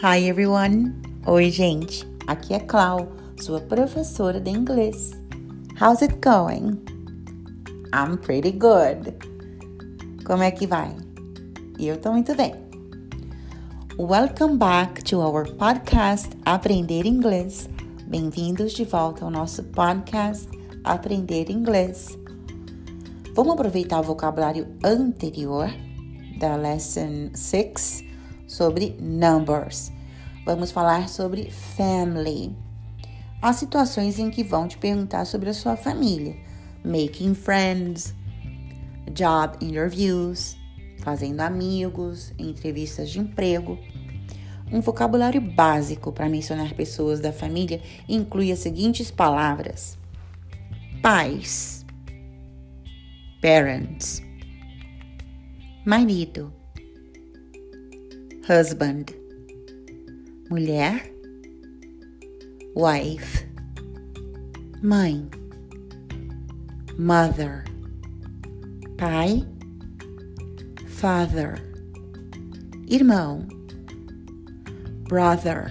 Hi everyone! Oi, gente! Aqui é Clau, sua professora de inglês. How's it going? I'm pretty good. Como é que vai? Eu tô muito bem. Welcome back to our podcast Aprender Inglês. Bem-vindos de volta ao nosso podcast Aprender Inglês. Vamos aproveitar o vocabulário anterior da Lesson 6 sobre numbers. Vamos falar sobre family. Há situações em que vão te perguntar sobre a sua família, making friends, job interviews, fazendo amigos, entrevistas de emprego. Um vocabulário básico para mencionar pessoas da família inclui as seguintes palavras: pais, parents, marido, husband, mulher, wife, mãe, mother, pai, father, irmão, brother,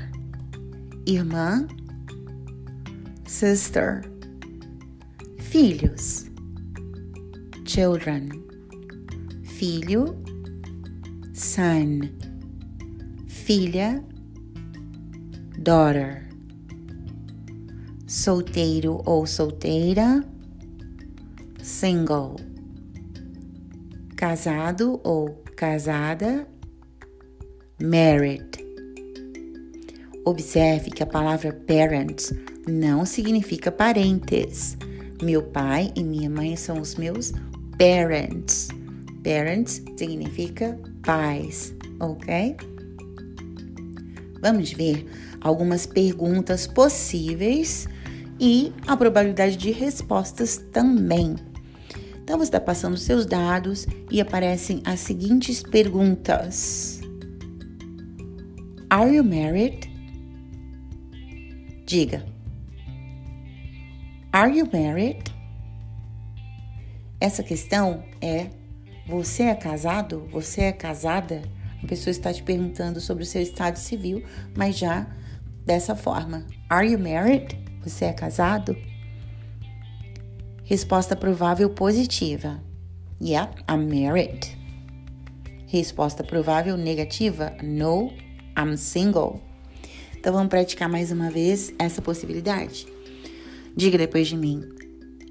irmã, sister, filhos, children, filho, son, filha, daughter, solteiro ou solteira, single, casado ou casada, married. Observe que a palavra parents não significa parentes. Meu pai e minha mãe são os meus parents. Parents significa pais, ok? Vamos ver algumas perguntas possíveis e a probabilidade de respostas também. Então, você está passando seus dados e aparecem as seguintes perguntas: Are you married? Diga. Are you married? Essa questão é: você é casado? Você é casada? Pessoa está te perguntando sobre o seu estado civil, mas já dessa forma. Are you married? Você é casado? Resposta provável positiva. Yep, I'm married. Resposta provável negativa. No, I'm single. Então vamos praticar mais uma vez essa possibilidade. Diga depois de mim.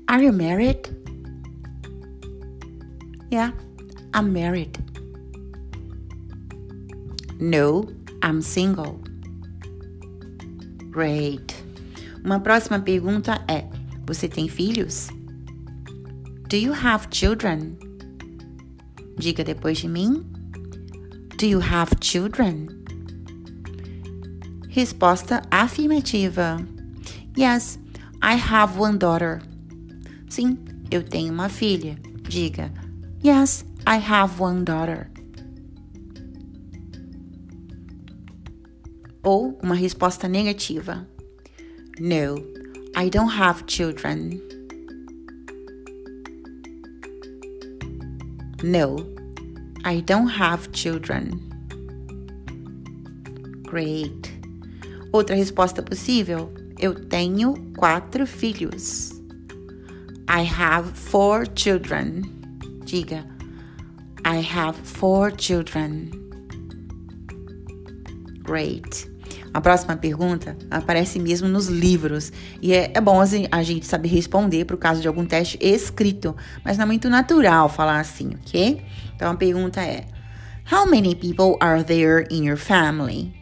Are you married? Yeah, I'm married. No, I'm single. Great. Uma próxima pergunta é: Você tem filhos? Do you have children? Diga depois de mim. Do you have children? Resposta afirmativa. Yes, I have one daughter. Sim, eu tenho uma filha. Diga. Yes, I have one daughter. Ou uma resposta negativa. No, I don't have children. No, I don't have children. Great. Outra resposta possível: Eu tenho quatro filhos. I have four children. Diga. I have four children. Great. A próxima pergunta aparece mesmo nos livros e é, é bom a gente saber responder para o caso de algum teste escrito, mas não é muito natural falar assim, ok? Então a pergunta é: How many people are there in your family?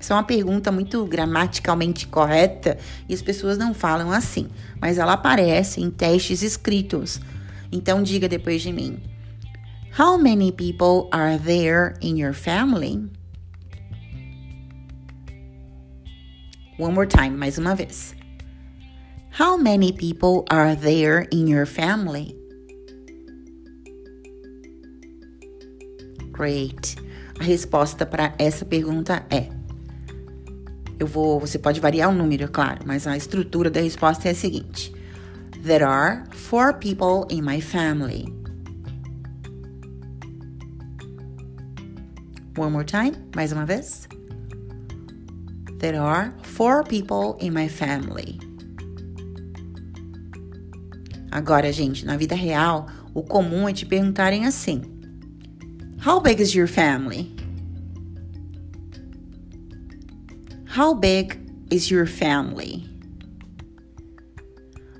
Essa é uma pergunta muito gramaticalmente correta e as pessoas não falam assim, mas ela aparece em testes escritos. Então diga depois de mim: How many people are there in your family? One more time, mais uma vez. How many people are there in your family? Great. A resposta para essa pergunta é eu vou, você pode variar o número, claro, mas a estrutura da resposta é a seguinte: There are four people in my family. One more time, mais uma vez. There are four people in my family. Agora, gente, na vida real, o comum é te perguntarem assim: How big is your family? How big is your family?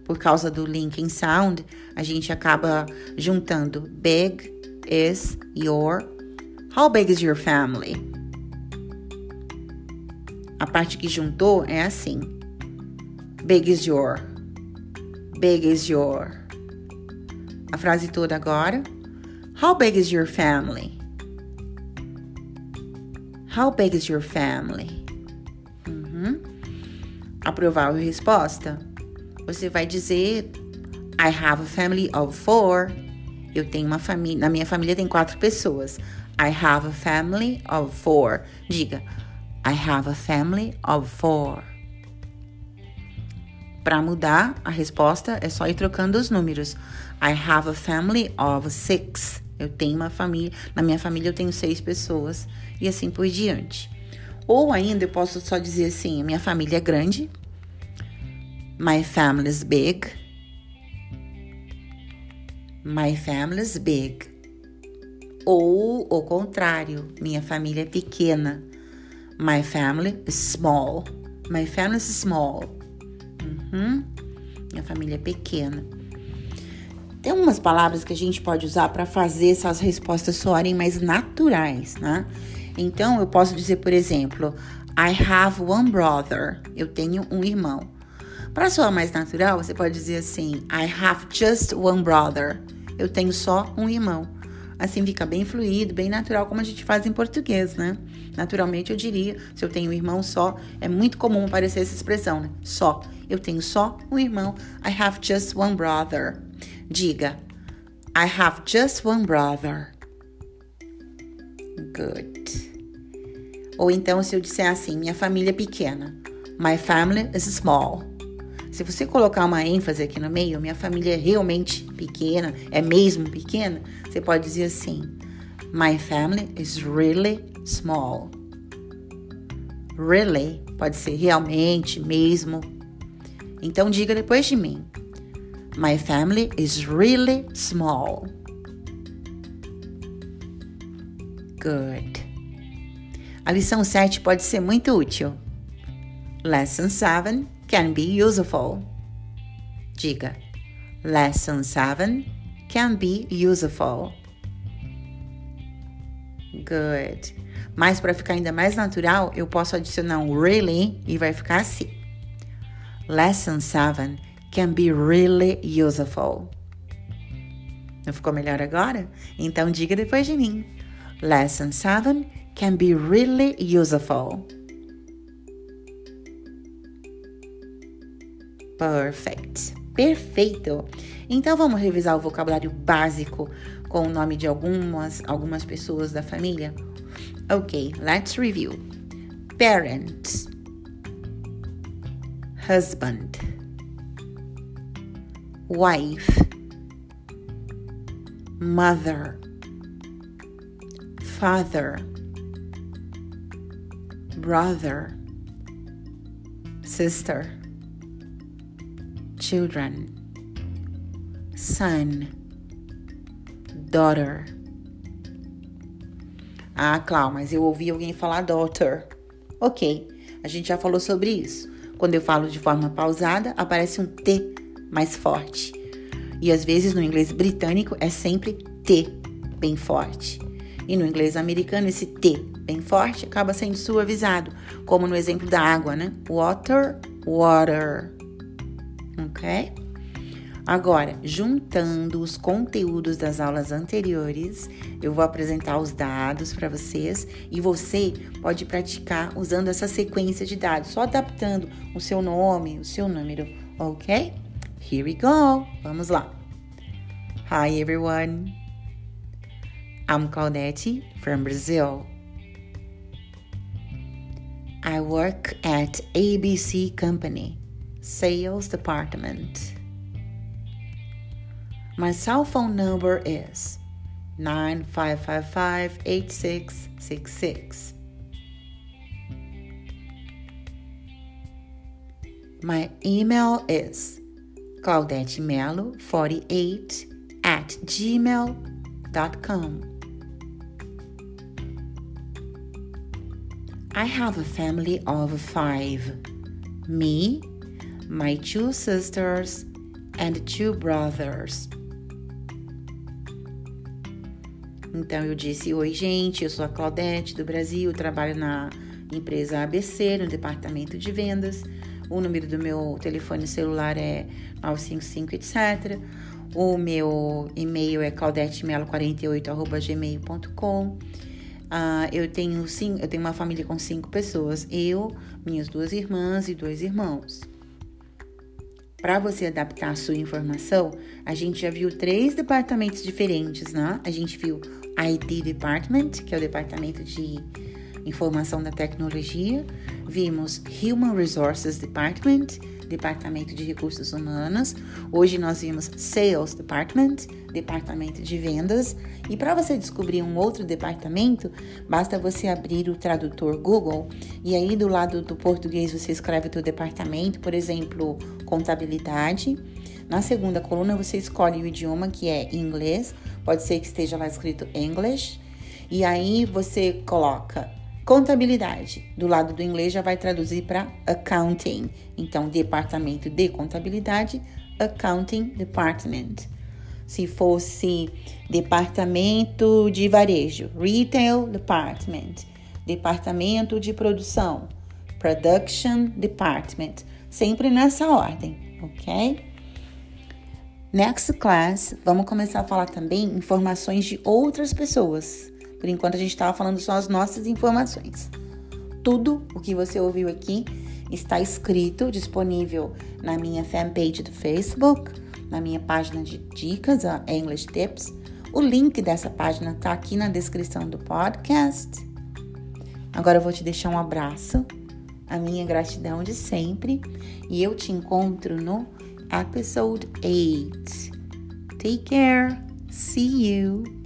Por causa do linking sound, a gente acaba juntando big is your. How big is your family? A parte que juntou é assim: Big is your. Big is your. A frase toda agora. How big is your family? How big is your family? Uhum. A provável resposta. Você vai dizer I have a family of four. Eu tenho uma família. Na minha família tem quatro pessoas. I have a family of four. Diga I have a family of four. Para mudar a resposta é só ir trocando os números. I have a family of six. Eu tenho uma família, na minha família eu tenho seis pessoas e assim por diante. Ou ainda eu posso só dizer assim: minha família é grande. My family is big. My family is big. Ou o contrário, minha família é pequena. My family is small. My family is small. Uhum. Minha família é pequena. Tem umas palavras que a gente pode usar para fazer essas respostas soarem mais naturais, né? Então eu posso dizer, por exemplo, I have one brother. Eu tenho um irmão. Para soar mais natural, você pode dizer assim: I have just one brother. Eu tenho só um irmão. Assim fica bem fluido, bem natural, como a gente faz em português, né? Naturalmente eu diria, se eu tenho um irmão só, é muito comum aparecer essa expressão, né? Só. Eu tenho só um irmão. I have just one brother. Diga, I have just one brother. Good. Ou então, se eu disser assim, minha família é pequena. My family is small. Se você colocar uma ênfase aqui no meio, minha família é realmente pequena, é mesmo pequena, você pode dizer assim: My family is really small. Really pode ser realmente, mesmo. Então diga depois de mim. My family is really small. Good. A lição 7 pode ser muito útil. Lesson 7 can be useful. Diga. Lesson 7 can be useful. Good. Mas para ficar ainda mais natural, eu posso adicionar um really e vai ficar assim. Lesson 7 can be really useful. Não ficou melhor agora? Então diga depois de mim. Lesson 7 can be really useful. Perfect. Perfeito. Então vamos revisar o vocabulário básico com o nome de algumas algumas pessoas da família. Ok, let's review. Parents. Husband wife, mother, father, brother, sister, children, son, daughter. Ah, Clau, mas eu ouvi alguém falar daughter. Ok, a gente já falou sobre isso. Quando eu falo de forma pausada, aparece um T mais forte. E às vezes no inglês britânico é sempre T bem forte. E no inglês americano esse T bem forte acaba sendo suavizado, como no exemplo da água, né? Water, water. Ok? Agora, juntando os conteúdos das aulas anteriores, eu vou apresentar os dados para vocês e você pode praticar usando essa sequência de dados, só adaptando o seu nome, o seu número, ok? Here we go. Vamos lá. Hi everyone. I'm Claudete from Brazil. I work at ABC Company, sales department. My cell phone number is 9555 8666. My email is claudetemelo48 at gmail.com. I have a family of five me, my two sisters, and two brothers. Então eu disse: Oi, gente, eu sou a Claudete do Brasil, trabalho na empresa ABC, no departamento de vendas. O número do meu telefone celular é 955, etc. O meu e-mail é claudetemelo48.gmail.com. Uh, ah, eu tenho sim, eu tenho uma família com cinco pessoas, eu, minhas duas irmãs e dois irmãos. Para você adaptar a sua informação, a gente já viu três departamentos diferentes, né? A gente viu IT Department, que é o departamento de informação da tecnologia, vimos Human Resources Department, departamento de recursos humanos. Hoje nós vimos Sales Department, departamento de vendas. E para você descobrir um outro departamento, basta você abrir o tradutor Google e aí do lado do português você escreve o teu departamento, por exemplo, contabilidade. Na segunda coluna você escolhe o idioma que é inglês, pode ser que esteja lá escrito English. E aí você coloca Contabilidade, do lado do inglês já vai traduzir para accounting. Então, departamento de contabilidade, accounting department. Se fosse departamento de varejo, retail department. Departamento de produção, production department. Sempre nessa ordem, ok? Next class, vamos começar a falar também informações de outras pessoas. Por enquanto a gente estava falando só as nossas informações. Tudo o que você ouviu aqui está escrito, disponível na minha fanpage do Facebook, na minha página de dicas, a English Tips. O link dessa página está aqui na descrição do podcast. Agora eu vou te deixar um abraço, a minha gratidão de sempre, e eu te encontro no episode 8. Take care. See you.